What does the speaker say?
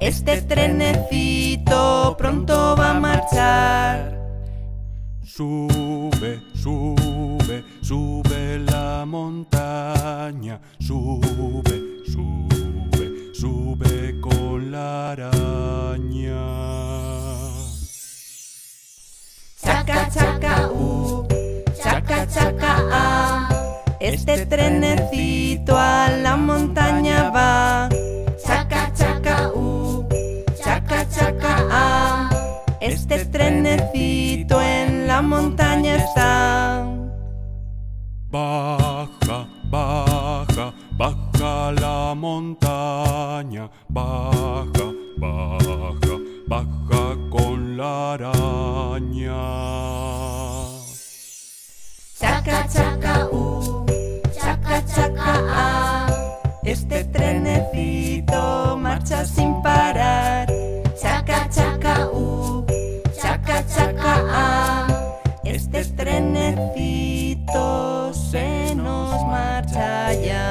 Este trenecito pronto va a marchar. Sube, sube, sube la montaña, sube, sube, sube con la araña. Chaca, chaca, u, chaca, chaca, a. Este trenecito a Este trenecito en la montaña está. Baja, baja, baja la montaña, baja, baja, baja con la araña. Chaca, chaca, u, chaca, chaca, a. Este trenecito Trenecito se nos marcha ya.